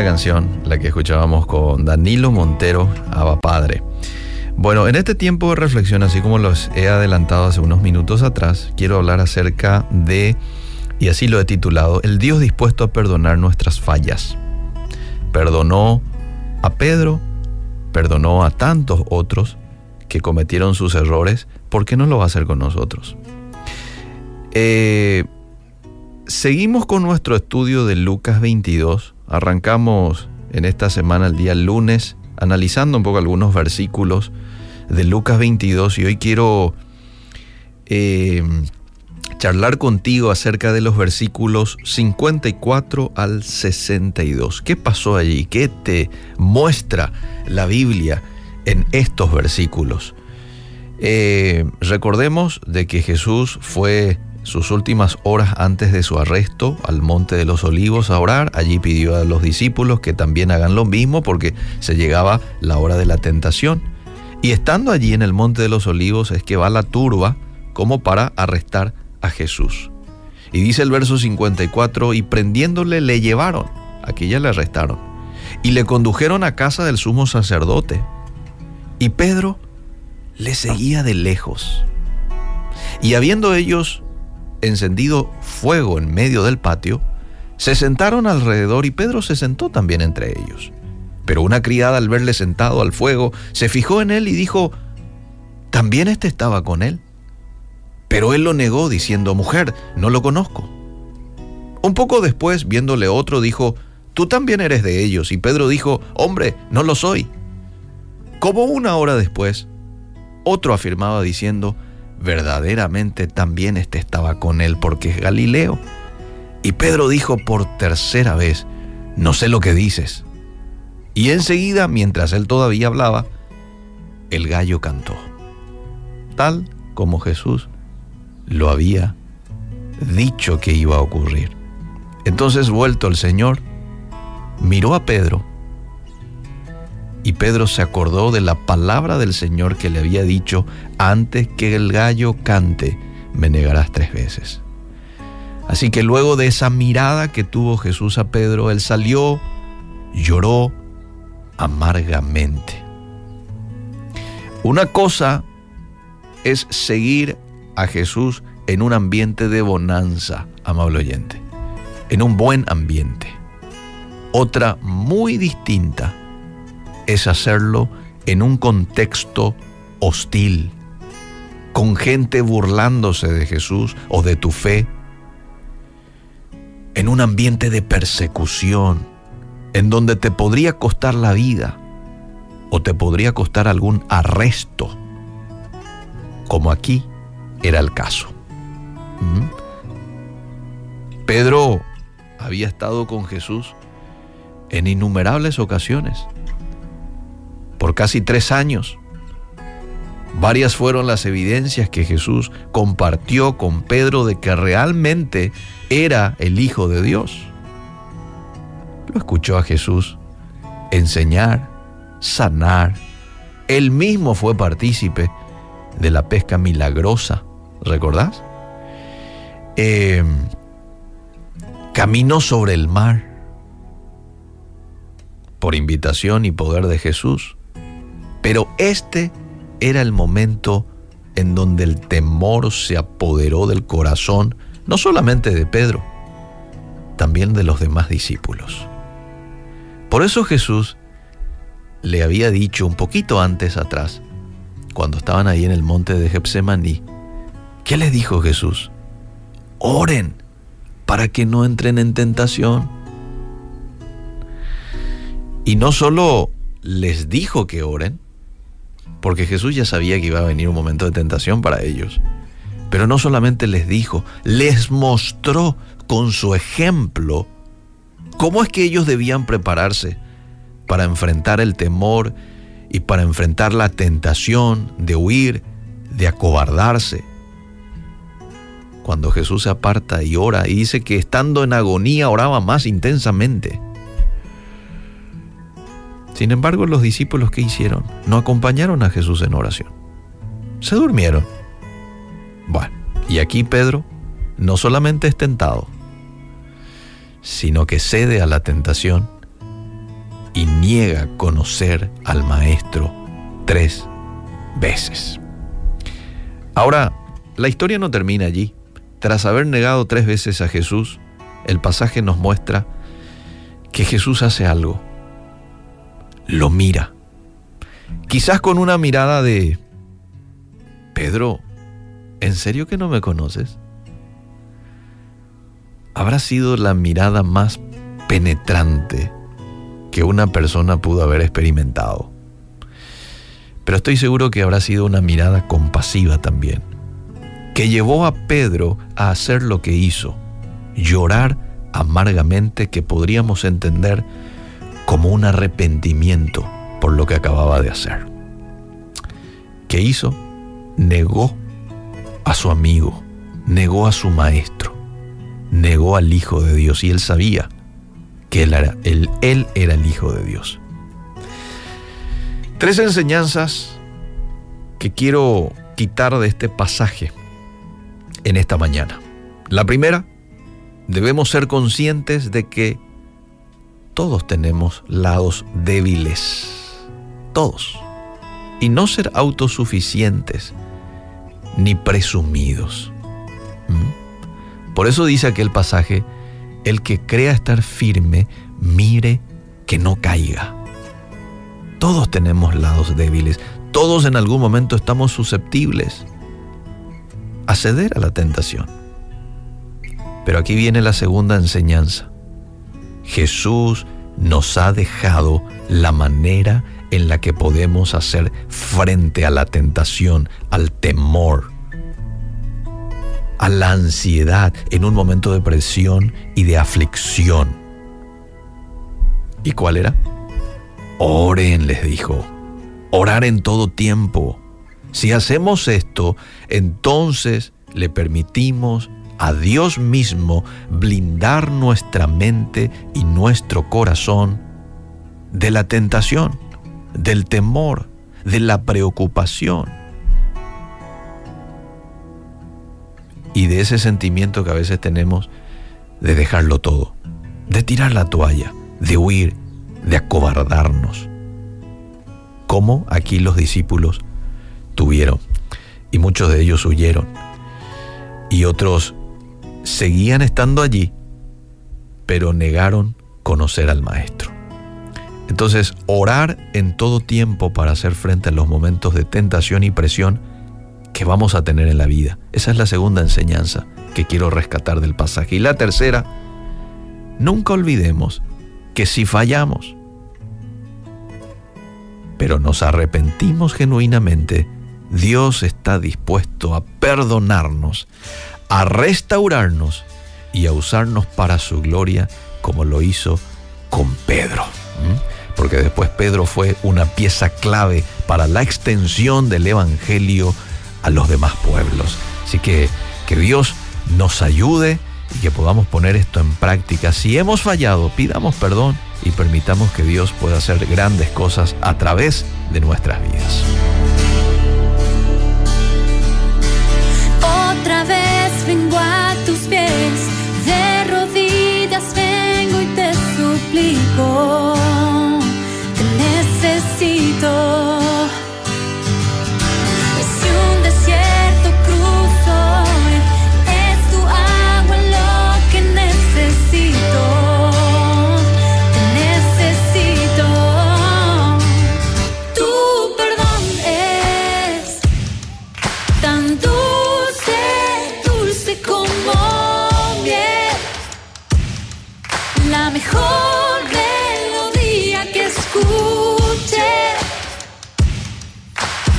canción, la que escuchábamos con Danilo Montero, Aba Padre. Bueno, en este tiempo de reflexión, así como los he adelantado hace unos minutos atrás, quiero hablar acerca de, y así lo he titulado, el Dios dispuesto a perdonar nuestras fallas. Perdonó a Pedro, perdonó a tantos otros que cometieron sus errores, ¿por qué no lo va a hacer con nosotros? Eh, seguimos con nuestro estudio de Lucas 22. Arrancamos en esta semana, el día lunes, analizando un poco algunos versículos de Lucas 22 y hoy quiero eh, charlar contigo acerca de los versículos 54 al 62. ¿Qué pasó allí? ¿Qué te muestra la Biblia en estos versículos? Eh, recordemos de que Jesús fue sus últimas horas antes de su arresto al Monte de los Olivos a orar. Allí pidió a los discípulos que también hagan lo mismo porque se llegaba la hora de la tentación. Y estando allí en el Monte de los Olivos es que va la turba como para arrestar a Jesús. Y dice el verso 54, y prendiéndole le llevaron, aquí ya le arrestaron, y le condujeron a casa del sumo sacerdote. Y Pedro le seguía de lejos. Y habiendo ellos encendido fuego en medio del patio, se sentaron alrededor y Pedro se sentó también entre ellos. Pero una criada al verle sentado al fuego se fijó en él y dijo, ¿también éste estaba con él? Pero él lo negó diciendo, mujer, no lo conozco. Un poco después, viéndole otro, dijo, tú también eres de ellos. Y Pedro dijo, hombre, no lo soy. Como una hora después, otro afirmaba diciendo, verdaderamente también éste estaba con él porque es Galileo. Y Pedro dijo por tercera vez, no sé lo que dices. Y enseguida, mientras él todavía hablaba, el gallo cantó, tal como Jesús lo había dicho que iba a ocurrir. Entonces, vuelto el Señor, miró a Pedro y Pedro se acordó de la palabra del Señor que le había dicho, antes que el gallo cante, me negarás tres veces. Así que luego de esa mirada que tuvo Jesús a Pedro, él salió, lloró amargamente. Una cosa es seguir a Jesús en un ambiente de bonanza, amable oyente, en un buen ambiente. Otra muy distinta es hacerlo en un contexto hostil, con gente burlándose de Jesús o de tu fe, en un ambiente de persecución, en donde te podría costar la vida o te podría costar algún arresto, como aquí era el caso. ¿Mm? Pedro había estado con Jesús en innumerables ocasiones por casi tres años. Varias fueron las evidencias que Jesús compartió con Pedro de que realmente era el Hijo de Dios. Lo escuchó a Jesús enseñar, sanar. Él mismo fue partícipe de la pesca milagrosa, ¿recordás? Eh, caminó sobre el mar por invitación y poder de Jesús. Pero este era el momento en donde el temor se apoderó del corazón, no solamente de Pedro, también de los demás discípulos. Por eso Jesús le había dicho un poquito antes atrás, cuando estaban ahí en el monte de Getsemaní, ¿qué les dijo Jesús? Oren para que no entren en tentación. Y no solo les dijo que oren, porque Jesús ya sabía que iba a venir un momento de tentación para ellos. Pero no solamente les dijo, les mostró con su ejemplo cómo es que ellos debían prepararse para enfrentar el temor y para enfrentar la tentación de huir, de acobardarse. Cuando Jesús se aparta y ora y dice que estando en agonía oraba más intensamente. Sin embargo, los discípulos que hicieron no acompañaron a Jesús en oración. Se durmieron. Bueno, y aquí Pedro no solamente es tentado, sino que cede a la tentación y niega conocer al Maestro tres veces. Ahora, la historia no termina allí. Tras haber negado tres veces a Jesús, el pasaje nos muestra que Jesús hace algo. Lo mira. Quizás con una mirada de, Pedro, ¿en serio que no me conoces? Habrá sido la mirada más penetrante que una persona pudo haber experimentado. Pero estoy seguro que habrá sido una mirada compasiva también, que llevó a Pedro a hacer lo que hizo, llorar amargamente que podríamos entender como un arrepentimiento por lo que acababa de hacer. ¿Qué hizo? Negó a su amigo, negó a su maestro, negó al Hijo de Dios y él sabía que él era, él, era el Hijo de Dios. Tres enseñanzas que quiero quitar de este pasaje en esta mañana. La primera, debemos ser conscientes de que todos tenemos lados débiles, todos, y no ser autosuficientes ni presumidos. Por eso dice aquel pasaje, el que crea estar firme, mire que no caiga. Todos tenemos lados débiles, todos en algún momento estamos susceptibles a ceder a la tentación. Pero aquí viene la segunda enseñanza. Jesús nos ha dejado la manera en la que podemos hacer frente a la tentación, al temor, a la ansiedad en un momento de presión y de aflicción. ¿Y cuál era? Oren, les dijo. Orar en todo tiempo. Si hacemos esto, entonces le permitimos a Dios mismo blindar nuestra mente y nuestro corazón de la tentación, del temor, de la preocupación y de ese sentimiento que a veces tenemos de dejarlo todo, de tirar la toalla, de huir, de acobardarnos, como aquí los discípulos tuvieron, y muchos de ellos huyeron, y otros seguían estando allí, pero negaron conocer al Maestro. Entonces, orar en todo tiempo para hacer frente a los momentos de tentación y presión que vamos a tener en la vida. Esa es la segunda enseñanza que quiero rescatar del pasaje. Y la tercera, nunca olvidemos que si fallamos, pero nos arrepentimos genuinamente, Dios está dispuesto a perdonarnos, a restaurarnos y a usarnos para su gloria como lo hizo con Pedro. Porque después Pedro fue una pieza clave para la extensión del Evangelio a los demás pueblos. Así que que Dios nos ayude y que podamos poner esto en práctica. Si hemos fallado, pidamos perdón y permitamos que Dios pueda hacer grandes cosas a través de nuestras vidas. Otra vez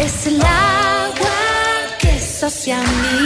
es el agua que sacia mi